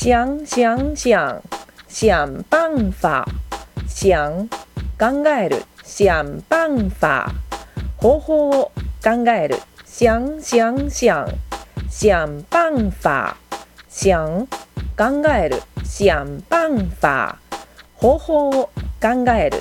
想想想想办法想考える想办法方法を考える想想想想办法想考える想办法方法を考える